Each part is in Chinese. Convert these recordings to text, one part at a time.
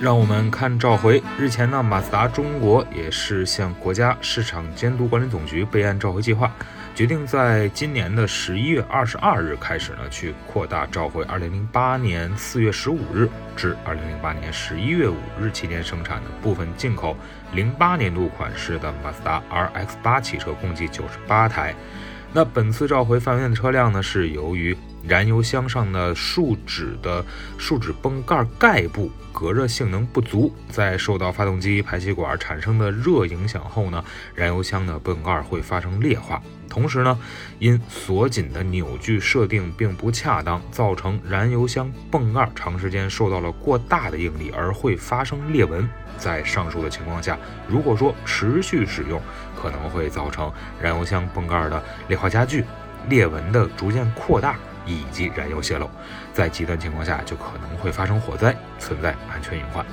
让我们看召回。日前呢，马自达中国也是向国家市场监督管理总局备案召回计划，决定在今年的十一月二十二日开始呢，去扩大召回二零零八年四月十五日至二零零八年十一月五日期间生产的部分进口零八年度款式的马自达 RX 八汽车，共计九十八台。那本次召回范围内的车辆呢，是由于燃油箱上的树脂的树脂泵盖盖部隔热性能不足，在受到发动机排气管产生的热影响后呢，燃油箱的泵盖会发生裂化。同时呢，因锁紧的扭矩设定并不恰当，造成燃油箱泵盖长时间受到了过大的应力，而会发生裂纹。在上述的情况下，如果说持续使用，可能会造成燃油箱泵盖的裂化加剧、裂纹的逐渐扩大以及燃油泄漏。在极端情况下，就可能会发生火灾，存在安全隐患。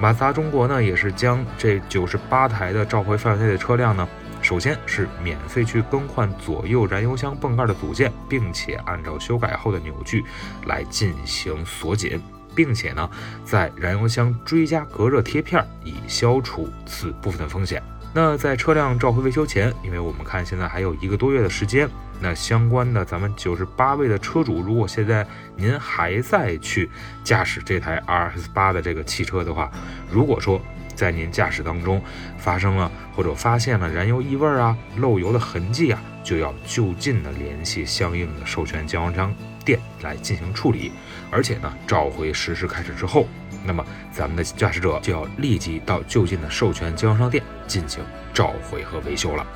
马自达中国呢，也是将这九十八台的召回范围内的车辆呢，首先是免费去更换左右燃油箱泵盖的组件，并且按照修改后的扭矩来进行锁紧。并且呢，在燃油箱追加隔热贴片，以消除此部分的风险。那在车辆召回维修前，因为我们看现在还有一个多月的时间，那相关的咱们九十八位的车主，如果现在您还在去驾驶这台 RX 八的这个汽车的话，如果说在您驾驶当中发生了或者发现了燃油异味啊、漏油的痕迹啊，就要就近的联系相应的授权经销商。店来进行处理。而且呢，召回实施开始之后，那么咱们的驾驶者就要立即到就近的授权经销商店进行召回和维修了。